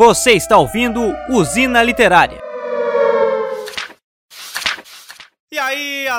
Você está ouvindo Usina Literária.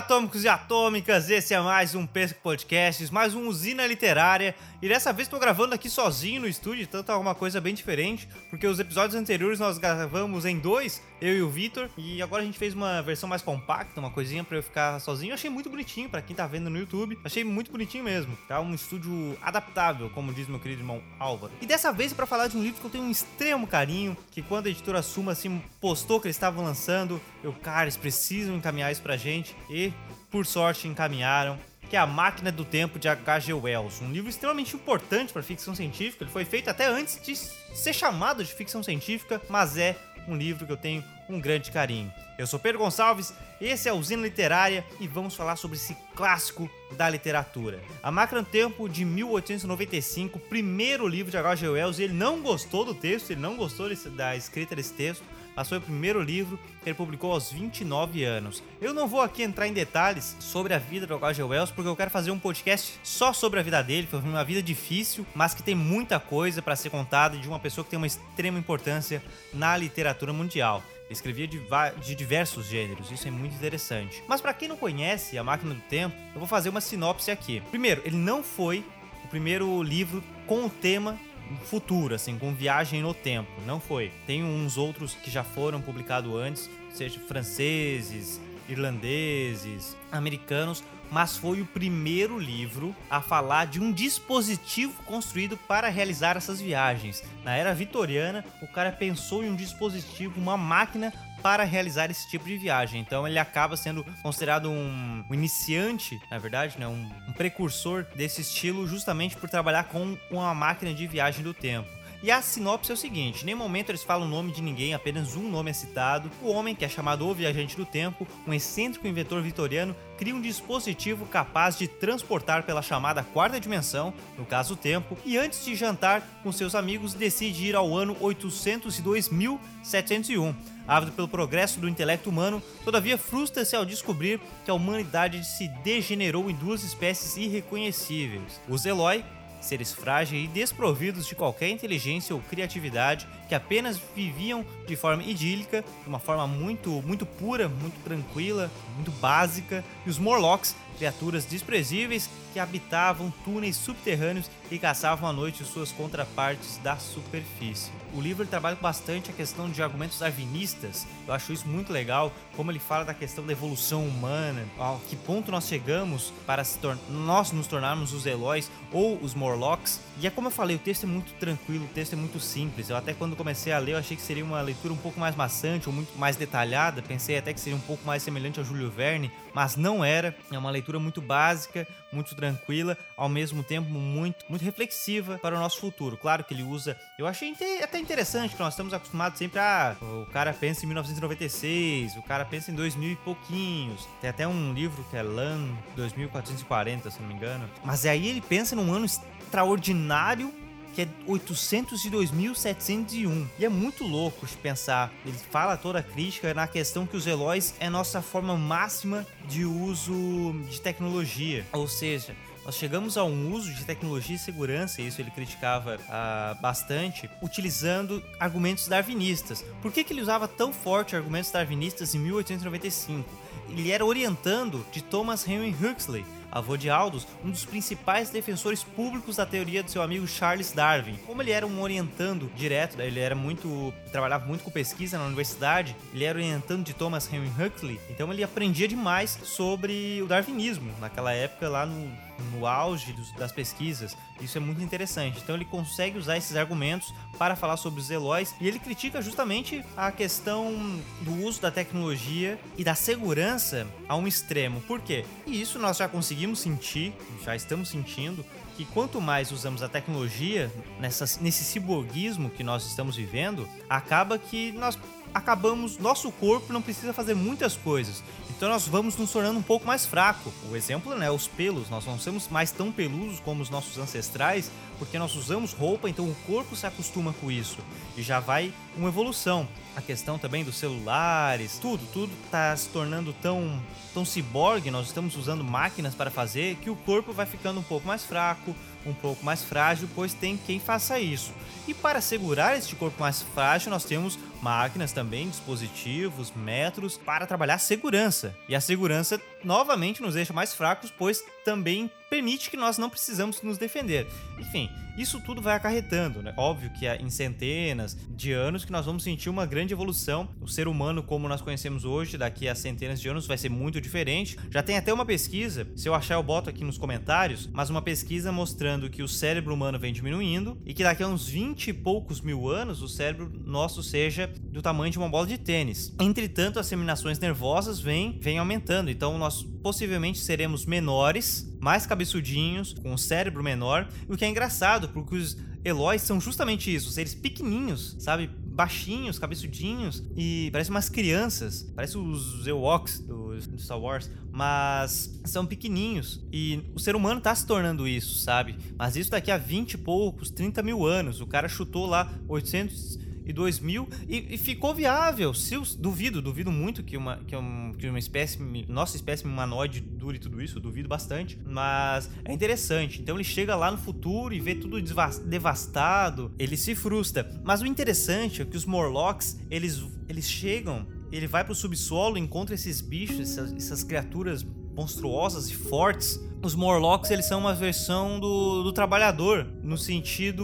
Atômicos e atômicas, esse é mais um Pesco Podcasts, mais um Usina Literária. E dessa vez estou gravando aqui sozinho no estúdio, tanto alguma coisa bem diferente, porque os episódios anteriores nós gravamos em dois, eu e o Vitor, e agora a gente fez uma versão mais compacta, uma coisinha para eu ficar sozinho. Eu achei muito bonitinho para quem tá vendo no YouTube, achei muito bonitinho mesmo. Tá um estúdio adaptável, como diz meu querido irmão Álvaro. E dessa vez é para falar de um livro que eu tenho um extremo carinho, que quando a editora Suma assim postou que eles estavam lançando, eu, cara, eles precisam encaminhar isso pra gente e por sorte encaminharam que é A Máquina do Tempo de H.G. Wells, um livro extremamente importante para ficção científica. Ele foi feito até antes de ser chamado de ficção científica, mas é um livro que eu tenho um grande carinho. Eu sou Pedro Gonçalves, esse é a Usina Literária e vamos falar sobre esse clássico da literatura. A Máquina do Tempo de 1895, primeiro livro de H.G. Wells, ele não gostou do texto, ele não gostou da escrita desse texto mas foi o primeiro livro que ele publicou aos 29 anos. Eu não vou aqui entrar em detalhes sobre a vida do H.G. Wells, porque eu quero fazer um podcast só sobre a vida dele. Foi uma vida difícil, mas que tem muita coisa para ser contada de uma pessoa que tem uma extrema importância na literatura mundial. Escrevia de, de, diversos gêneros, isso é muito interessante. Mas para quem não conhece A Máquina do Tempo, eu vou fazer uma sinopse aqui. Primeiro, ele não foi o primeiro livro com o tema futuro, assim, com viagem no tempo. Não foi. Tem uns outros que já foram publicados antes, seja franceses, irlandeses, americanos, mas foi o primeiro livro a falar de um dispositivo construído para realizar essas viagens. Na era vitoriana, o cara pensou em um dispositivo, uma máquina para realizar esse tipo de viagem. Então ele acaba sendo considerado um, iniciante, na verdade, né? Um, um precursor desse estilo, justamente por trabalhar com uma máquina de viagem do tempo. E a sinopse é o seguinte: em nenhum momento eles falam o nome de ninguém, apenas um nome é citado. O homem, que é chamado o Viajante do Tempo, um excêntrico inventor vitoriano, cria um dispositivo capaz de transportar pela chamada quarta dimensão, no caso o tempo, e antes de jantar com seus amigos, decide ir ao ano 802.701. Ávido pelo progresso do intelecto humano, todavia frustra-se ao descobrir que a humanidade se degenerou em duas espécies irreconhecíveis: os Eloy seres frágeis e desprovidos de qualquer inteligência ou criatividade, que apenas viviam de forma idílica, de uma forma muito, muito pura, muito tranquila, muito básica, e os Morlocks, criaturas desprezíveis que habitavam túneis subterrâneos e caçavam à noite suas contrapartes da superfície. O livro trabalha bastante a questão de argumentos darwinistas. Eu acho isso muito legal, como ele fala da questão da evolução humana, a que ponto nós chegamos para nós nos tornarmos os Eloys ou os Morlocks. E é como eu falei, o texto é muito tranquilo, o texto é muito simples. Eu até quando comecei a ler, eu achei que seria uma leitura um pouco mais maçante ou muito mais detalhada. Pensei até que seria um pouco mais semelhante ao Júlio Verne, mas não era. É uma leitura muito básica, muito tranquila, ao mesmo tempo muito, muito reflexiva para o nosso futuro. Claro que ele usa. Eu achei até interessante que nós estamos acostumados sempre a. O cara pensa em 1996, o cara pensa em 2000 e pouquinhos. Tem até um livro que é LAN 2440, se não me engano. Mas aí ele pensa num ano extraordinário que é 802.701. E é muito louco de pensar. Ele fala toda a crítica na questão que os Eloys é nossa forma máxima de uso de tecnologia. Ou seja, nós chegamos a um uso de tecnologia e segurança, e isso ele criticava uh, bastante, utilizando argumentos darwinistas. Por que, que ele usava tão forte argumentos darwinistas em 1895? Ele era orientando de Thomas Henry Huxley, avô de Aldous, um dos principais defensores públicos da teoria do seu amigo Charles Darwin. Como ele era um orientando direto, ele era muito trabalhava muito com pesquisa na universidade, ele era orientando de Thomas Henry Huxley, então ele aprendia demais sobre o darwinismo naquela época lá no no auge dos, das pesquisas. Isso é muito interessante. Então ele consegue usar esses argumentos para falar sobre os Eloys e ele critica justamente a questão do uso da tecnologia e da segurança a um extremo. Por quê? E isso nós já conseguimos sentir, já estamos sentindo que quanto mais usamos a tecnologia nessa, nesse ciborguismo que nós estamos vivendo, acaba que nós acabamos, nosso corpo não precisa fazer muitas coisas. Então nós vamos nos tornando um pouco mais fraco. O exemplo, né, os pelos, nós não somos mais tão peludos como os nossos ancestrais, porque nós usamos roupa, então o corpo se acostuma com isso e já vai uma evolução. A questão também dos celulares, tudo, tudo tá se tornando tão, tão ciborgue, nós estamos usando máquinas para fazer, que o corpo vai ficando um pouco mais fraco, um pouco mais frágil, pois tem quem faça isso. E para segurar este corpo mais frágil, nós temos máquinas também, dispositivos, métodos para trabalhar segurança. E a segurança novamente nos deixa mais fracos, pois também permite que nós não precisamos nos defender. Enfim, isso tudo vai acarretando, né? Óbvio que em centenas de anos que nós vamos sentir uma grande evolução. O ser humano como nós conhecemos hoje, daqui a centenas de anos vai ser muito diferente. Já tem até uma pesquisa, se eu achar eu boto aqui nos comentários, mas uma pesquisa mostrando que o cérebro humano vem diminuindo e que daqui a uns 20 e poucos mil anos o cérebro nosso seja do tamanho de uma bola de tênis. Entretanto, as terminações nervosas vêm, vêm aumentando, então nós possivelmente seremos menores, mais cabeçudinhos, com o cérebro menor, o que é engraçado, porque os Eloys são justamente isso, seres pequenininhos, sabe? Baixinhos, cabeçudinhos e parecem umas crianças, parece os Ewoks do, do Star Wars, mas são pequenininhos e o ser humano tá se tornando isso, sabe? Mas isso daqui a 20 e poucos, 30 mil anos, o cara chutou lá 800 e 2000 e, e ficou viável. Se duvido, duvido muito que uma, que, um, que uma espécie, nossa espécie humanoide dure tudo isso, duvido bastante, mas é interessante. Então ele chega lá no futuro e vê tudo devastado, ele se frustra. Mas o interessante é que os Morlocks, eles, eles chegam, ele vai pro subsolo, encontra esses bichos, essas, essas criaturas monstruosas e fortes. Os Morlocks, eles são uma versão do, do trabalhador, no sentido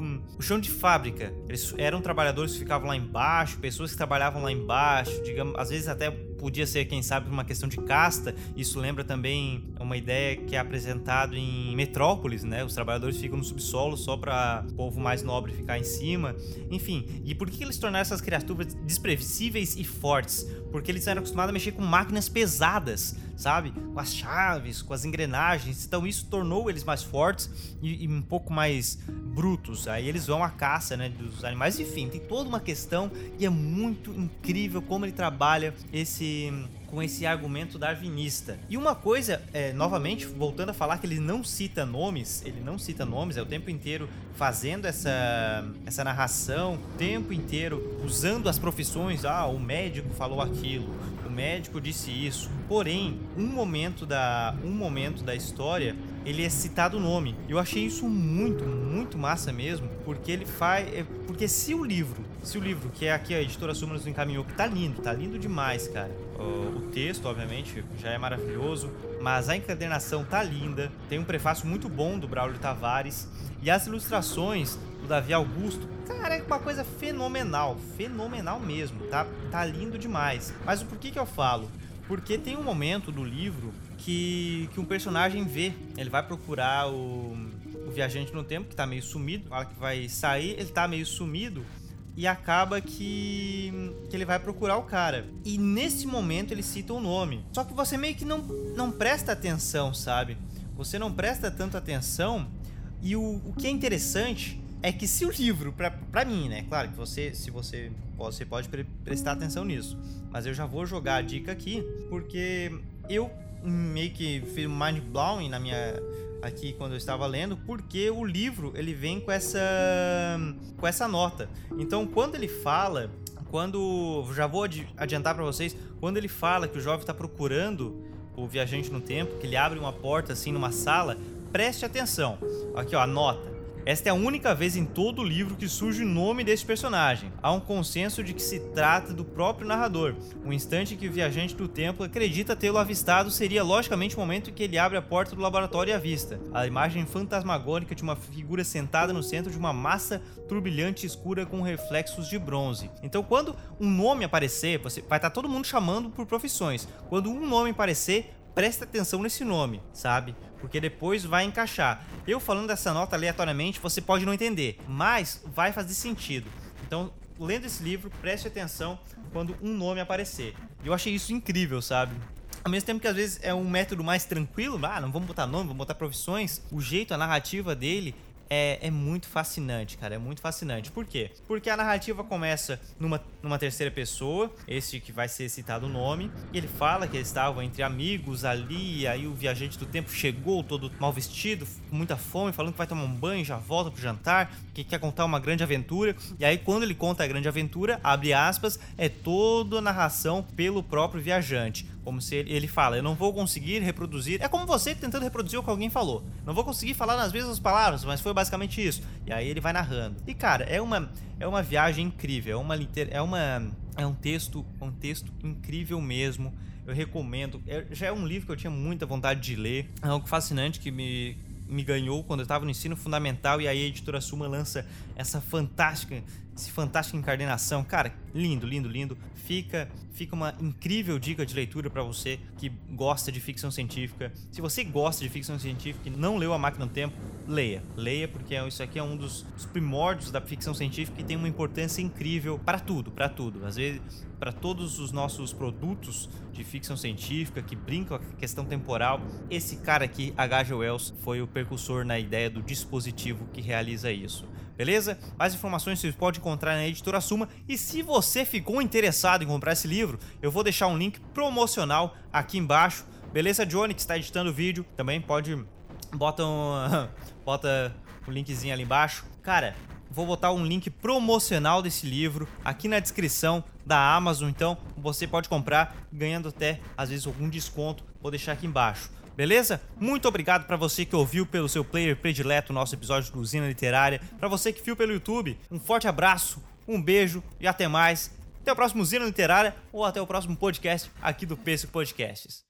o chão de fábrica. Eles eram trabalhadores que ficavam lá embaixo, pessoas que trabalhavam lá embaixo, digamos, às vezes até podia ser, quem sabe, uma questão de casta. Isso lembra também uma ideia que é apresentado em Metrópolis, né? Os trabalhadores ficam no subsolo só para o povo mais nobre ficar em cima. Enfim, e por que eles tornaram essas criaturas desprevisíveis e fortes? Porque eles eram acostumados a mexer com máquinas pesadas, sabe? Com as chaves, com as engrenagens. Então isso tornou eles mais fortes e, e um pouco mais brutos. Aí eles vão à caça, né, dos animais. Enfim, tem toda uma questão e é muito incrível como ele trabalha esse com esse argumento darwinista. E uma coisa, é, novamente, voltando a falar que ele não cita nomes, ele não cita nomes, é o tempo inteiro fazendo essa, essa narração, o tempo inteiro usando as profissões, ah, o médico falou aquilo, médico disse isso. Porém, um momento da, um momento da história ele é citado o nome. Eu achei isso muito, muito massa mesmo, porque ele faz. É, porque se o livro, se o livro, que é aqui a editora Suma nos encaminhou, que tá lindo, tá lindo demais, cara. O, texto, obviamente, já é maravilhoso, mas a encadernação tá linda. Tem um prefácio muito bom do Braulio Tavares. E as ilustrações Davi Augusto, cara, é uma coisa fenomenal, fenomenal mesmo, tá, tá lindo demais. Mas o porquê que eu falo? Porque tem um momento do livro que, que um personagem vê. Ele vai procurar o, o viajante no tempo, que tá meio sumido. Fala que vai sair, ele tá meio sumido. E acaba que, que ele vai procurar o cara. E nesse momento ele cita o nome. Só que você meio que não, não presta atenção, sabe? Você não presta tanto atenção. E o, o que é interessante é que se o livro, pra mim, né? Claro que você, se você, você pode pre prestar atenção nisso. Mas eu já vou jogar a dica aqui, porque eu meio que fiz um mind blowing na minha aqui quando eu estava lendo, porque o livro ele vem com essa com essa nota. Então, quando ele fala, quando já vou adiantar para vocês, quando ele fala que o jovem está procurando o viajante no tempo, que ele abre uma porta assim numa sala, preste atenção. Aqui ó, a nota. Esta é a única vez em todo o livro que surge o nome desse personagem. Há um consenso de que se trata do próprio narrador. O instante em que o viajante do tempo acredita tê-lo avistado seria logicamente o momento em que ele abre a porta do laboratório e avista. A imagem fantasmagórica de uma figura sentada no centro de uma massa turbilhante escura com reflexos de bronze. Então, quando um nome aparecer, você vai estar todo mundo chamando por profissões. Quando um nome aparecer, presta atenção nesse nome, sabe? Porque depois vai encaixar. Eu falando dessa nota aleatoriamente, você pode não entender, mas vai fazer sentido. Então, lendo esse livro, preste atenção quando um nome aparecer. Eu achei isso incrível, sabe? Ao mesmo tempo que às vezes é um método mais tranquilo, ah, não vamos botar nome, vamos botar profissões, o jeito, a narrativa dele é, é muito fascinante, cara. É muito fascinante. Por quê? Porque a narrativa começa numa, numa terceira pessoa, esse que vai ser citado o nome, e ele fala que eles estavam entre amigos ali, aí o viajante do tempo chegou todo mal vestido, com muita fome, falando que vai tomar um banho, já volta pro jantar, que quer contar uma grande aventura. E aí, quando ele conta a grande aventura, abre aspas, é toda a narração pelo próprio viajante. Como se ele, ele fala, eu não vou conseguir reproduzir. É como você tentando reproduzir o que alguém falou. Não vou conseguir falar nas mesmas palavras, mas foi basicamente isso. E aí ele vai narrando. E cara, é uma, é uma viagem incrível. É uma, é uma é um texto, um texto incrível mesmo. Eu recomendo. É, já é um livro que eu tinha muita vontade de ler. É algo fascinante que me me ganhou quando eu estava no ensino fundamental e aí a editora Suma lança essa fantástica, esse fantástica encarnação. Cara, lindo, lindo, lindo. Fica, fica uma incrível dica de leitura para você que gosta de ficção científica. Se você gosta de ficção científica e não leu A Máquina do Tempo, leia. Leia porque isso aqui é um dos primórdios da ficção científica e tem uma importância incrível para tudo, para tudo. Às vezes, para todos os nossos produtos de ficção científica que brincam com a questão temporal, esse cara aqui, H.G. Wells, foi o precursor na ideia do dispositivo que realiza isso. Beleza? Mais informações você pode encontrar na editora Suma. E se você ficou interessado em comprar esse livro, eu vou deixar um link promocional aqui embaixo. Beleza, Johnny, que está editando o vídeo, também pode. Bota um. bota o um linkzinho ali embaixo. Cara, vou botar um link promocional desse livro aqui na descrição da Amazon, então você pode comprar ganhando até às vezes algum desconto. Vou deixar aqui embaixo. Beleza? Muito obrigado para você que ouviu pelo seu player predileto o nosso episódio do Usina Literária. Para você que viu pelo YouTube, um forte abraço, um beijo e até mais. Até o próximo Usina Literária ou até o próximo podcast aqui do Pesco Podcasts.